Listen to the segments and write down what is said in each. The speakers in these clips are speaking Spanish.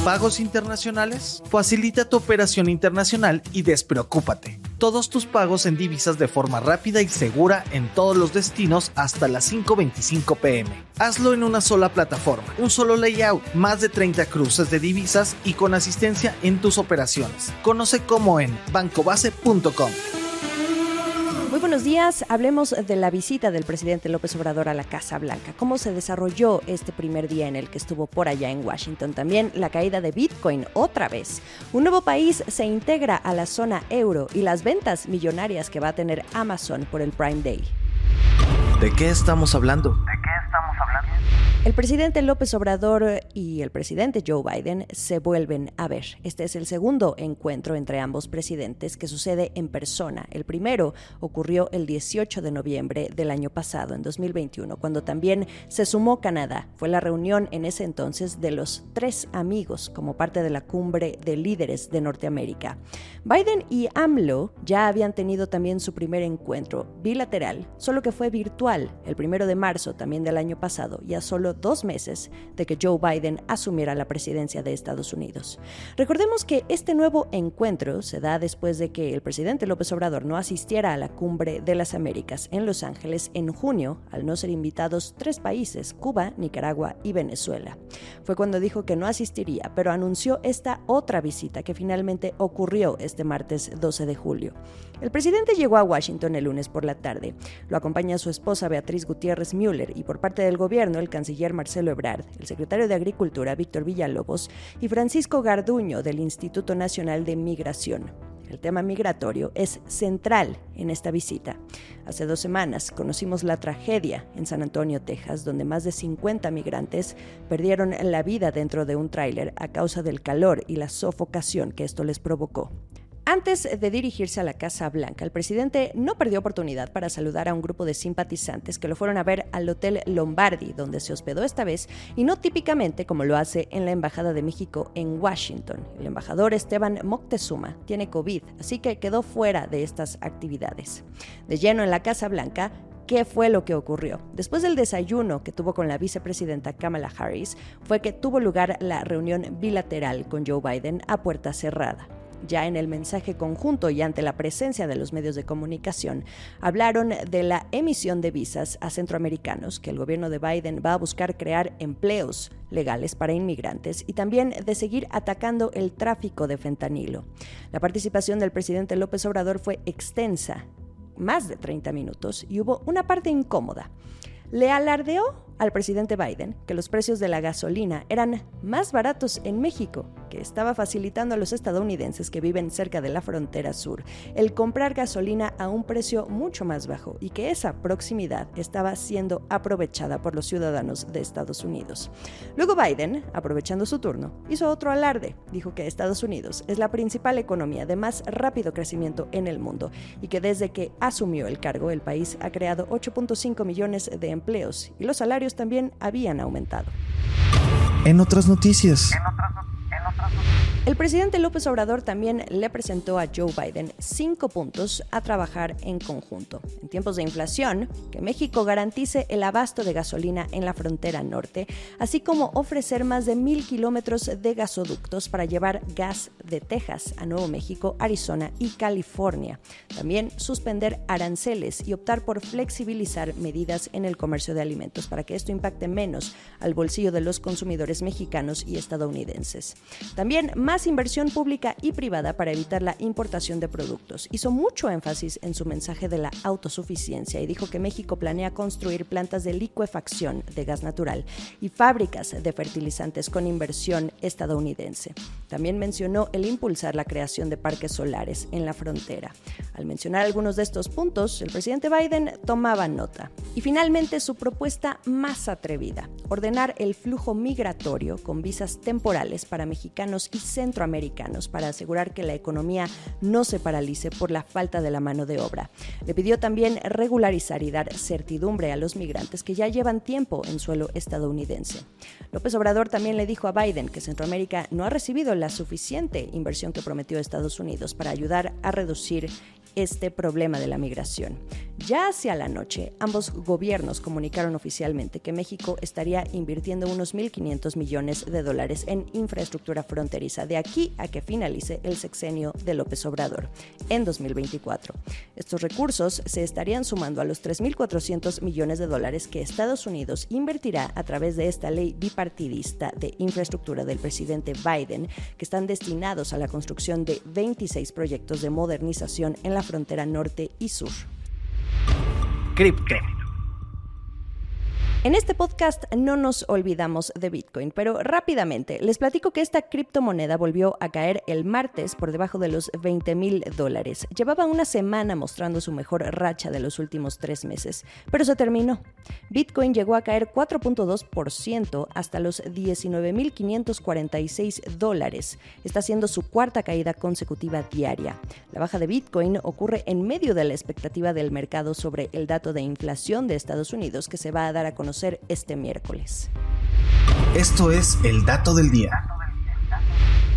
pagos internacionales? Facilita tu operación internacional y despreocúpate. Todos tus pagos en divisas de forma rápida y segura en todos los destinos hasta las 5.25 pm. Hazlo en una sola plataforma, un solo layout, más de 30 cruces de divisas y con asistencia en tus operaciones. Conoce cómo en bancobase.com. Buenos días. Hablemos de la visita del presidente López Obrador a la Casa Blanca. ¿Cómo se desarrolló este primer día en el que estuvo por allá en Washington? También la caída de Bitcoin otra vez. Un nuevo país se integra a la zona euro y las ventas millonarias que va a tener Amazon por el Prime Day. ¿De qué estamos hablando? El presidente López Obrador y el presidente Joe Biden se vuelven a ver. Este es el segundo encuentro entre ambos presidentes que sucede en persona. El primero ocurrió el 18 de noviembre del año pasado, en 2021, cuando también se sumó Canadá. Fue la reunión en ese entonces de los tres amigos como parte de la cumbre de líderes de Norteamérica. Biden y AMLO ya habían tenido también su primer encuentro bilateral, solo que fue virtual, el primero de marzo también del año pasado, ya solo dos meses de que Joe Biden asumiera la presidencia de Estados Unidos. Recordemos que este nuevo encuentro se da después de que el presidente López Obrador no asistiera a la cumbre de las Américas en Los Ángeles en junio, al no ser invitados tres países, Cuba, Nicaragua y Venezuela. Fue cuando dijo que no asistiría, pero anunció esta otra visita que finalmente ocurrió este martes 12 de julio. El presidente llegó a Washington el lunes por la tarde. Lo acompaña su esposa Beatriz Gutiérrez Müller y por parte del gobierno el canciller Marcelo Ebrard, el secretario de Agricultura Víctor Villalobos y Francisco Garduño del Instituto Nacional de Migración. El tema migratorio es central en esta visita. Hace dos semanas conocimos la tragedia en San Antonio, Texas, donde más de 50 migrantes perdieron la vida dentro de un tráiler a causa del calor y la sofocación que esto les provocó. Antes de dirigirse a la Casa Blanca, el presidente no perdió oportunidad para saludar a un grupo de simpatizantes que lo fueron a ver al Hotel Lombardi, donde se hospedó esta vez, y no típicamente como lo hace en la Embajada de México en Washington. El embajador Esteban Moctezuma tiene COVID, así que quedó fuera de estas actividades. De lleno en la Casa Blanca, ¿Qué fue lo que ocurrió? Después del desayuno que tuvo con la vicepresidenta Kamala Harris, fue que tuvo lugar la reunión bilateral con Joe Biden a puerta cerrada ya en el mensaje conjunto y ante la presencia de los medios de comunicación, hablaron de la emisión de visas a centroamericanos, que el gobierno de Biden va a buscar crear empleos legales para inmigrantes y también de seguir atacando el tráfico de fentanilo. La participación del presidente López Obrador fue extensa, más de 30 minutos, y hubo una parte incómoda. Le alardeó al presidente Biden que los precios de la gasolina eran más baratos en México, que estaba facilitando a los estadounidenses que viven cerca de la frontera sur el comprar gasolina a un precio mucho más bajo y que esa proximidad estaba siendo aprovechada por los ciudadanos de Estados Unidos. Luego Biden, aprovechando su turno, hizo otro alarde. Dijo que Estados Unidos es la principal economía de más rápido crecimiento en el mundo y que desde que asumió el cargo el país ha creado 8.5 millones de empleos y los salarios también habían aumentado. En otras noticias. El presidente López Obrador también le presentó a Joe Biden cinco puntos a trabajar en conjunto. En tiempos de inflación, que México garantice el abasto de gasolina en la frontera norte, así como ofrecer más de mil kilómetros de gasoductos para llevar gas de Texas a Nuevo México, Arizona y California. También suspender aranceles y optar por flexibilizar medidas en el comercio de alimentos para que esto impacte menos al bolsillo de los consumidores mexicanos y estadounidenses. También más inversión pública y privada para evitar la importación de productos. Hizo mucho énfasis en su mensaje de la autosuficiencia y dijo que México planea construir plantas de licuefacción de gas natural y fábricas de fertilizantes con inversión estadounidense. También mencionó el impulsar la creación de parques solares en la frontera. Al mencionar algunos de estos puntos, el presidente Biden tomaba nota. Y finalmente su propuesta más atrevida, ordenar el flujo migratorio con visas temporales para mexicanos y centroamericanos para asegurar que la economía no se paralice por la falta de la mano de obra. Le pidió también regularizar y dar certidumbre a los migrantes que ya llevan tiempo en suelo estadounidense. López Obrador también le dijo a Biden que Centroamérica no ha recibido la suficiente inversión que prometió Estados Unidos para ayudar a reducir este problema de la migración. Ya hacia la noche, ambos gobiernos comunicaron oficialmente que México estaría invirtiendo unos 1.500 millones de dólares en infraestructura fronteriza de aquí a que finalice el sexenio de López Obrador en 2024. Estos recursos se estarían sumando a los 3.400 millones de dólares que Estados Unidos invertirá a través de esta ley bipartidista de infraestructura del presidente Biden, que están destinados a la construcción de 26 proyectos de modernización en la frontera norte y sur. En este podcast no nos olvidamos de Bitcoin, pero rápidamente les platico que esta criptomoneda volvió a caer el martes por debajo de los 20 mil dólares. Llevaba una semana mostrando su mejor racha de los últimos tres meses, pero se terminó. Bitcoin llegó a caer 4.2% hasta los 19.546 dólares. Está siendo su cuarta caída consecutiva diaria. La baja de Bitcoin ocurre en medio de la expectativa del mercado sobre el dato de inflación de Estados Unidos que se va a dar a conocer este miércoles. Esto es el dato del día.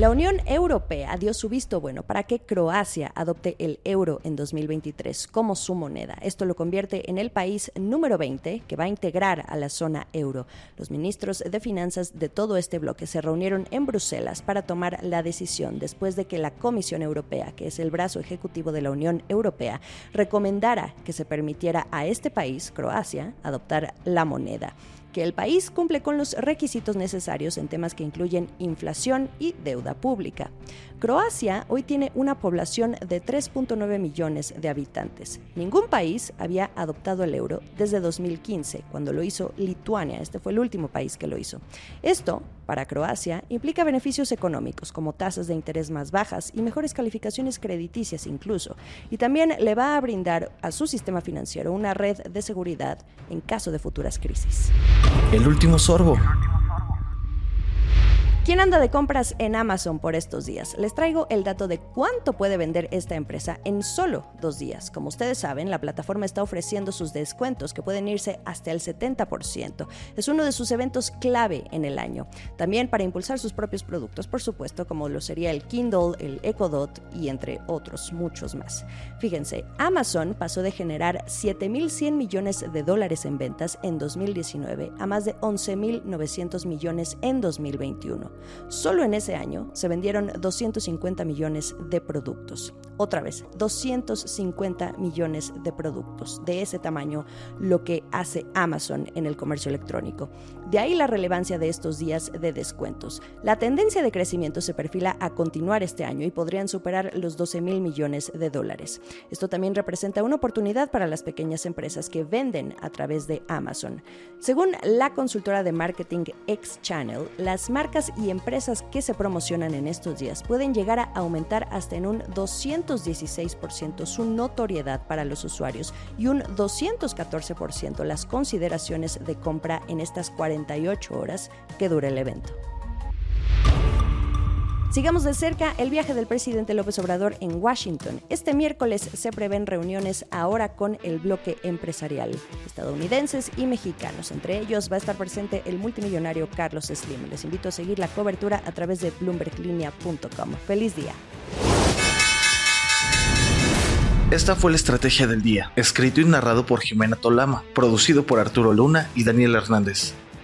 La Unión Europea dio su visto bueno para que Croacia adopte el euro en 2023 como su moneda. Esto lo convierte en el país número 20 que va a integrar a la zona euro. Los ministros de finanzas de todo este bloque se reunieron en Bruselas para tomar la decisión después de que la Comisión Europea, que es el brazo ejecutivo de la Unión Europea, recomendara que se permitiera a este país, Croacia, adoptar la moneda que el país cumple con los requisitos necesarios en temas que incluyen inflación y deuda pública. Croacia hoy tiene una población de 3.9 millones de habitantes. Ningún país había adoptado el euro desde 2015, cuando lo hizo Lituania. Este fue el último país que lo hizo. Esto, para Croacia, implica beneficios económicos como tasas de interés más bajas y mejores calificaciones crediticias incluso. Y también le va a brindar a su sistema financiero una red de seguridad en caso de futuras crisis. El último sorbo. ¿Quién anda de compras en Amazon por estos días? Les traigo el dato de cuánto puede vender esta empresa en solo dos días. Como ustedes saben, la plataforma está ofreciendo sus descuentos que pueden irse hasta el 70%. Es uno de sus eventos clave en el año. También para impulsar sus propios productos, por supuesto, como lo sería el Kindle, el Echo Dot y entre otros muchos más. Fíjense, Amazon pasó de generar 7.100 millones de dólares en ventas en 2019 a más de 11.900 millones en 2021. Solo en ese año se vendieron 250 millones de productos. Otra vez, 250 millones de productos. De ese tamaño lo que hace Amazon en el comercio electrónico. De ahí la relevancia de estos días de descuentos. La tendencia de crecimiento se perfila a continuar este año y podrían superar los 12 mil millones de dólares. Esto también representa una oportunidad para las pequeñas empresas que venden a través de Amazon. Según la consultora de marketing X las marcas y empresas que se promocionan en estos días pueden llegar a aumentar hasta en un 216% su notoriedad para los usuarios y un 214% las consideraciones de compra en estas 48 horas que dura el evento. Sigamos de cerca el viaje del presidente López Obrador en Washington. Este miércoles se prevén reuniones ahora con el bloque empresarial, estadounidenses y mexicanos. Entre ellos va a estar presente el multimillonario Carlos Slim. Les invito a seguir la cobertura a través de bloomberglinea.com. Feliz día. Esta fue la estrategia del día, escrito y narrado por Jimena Tolama, producido por Arturo Luna y Daniel Hernández.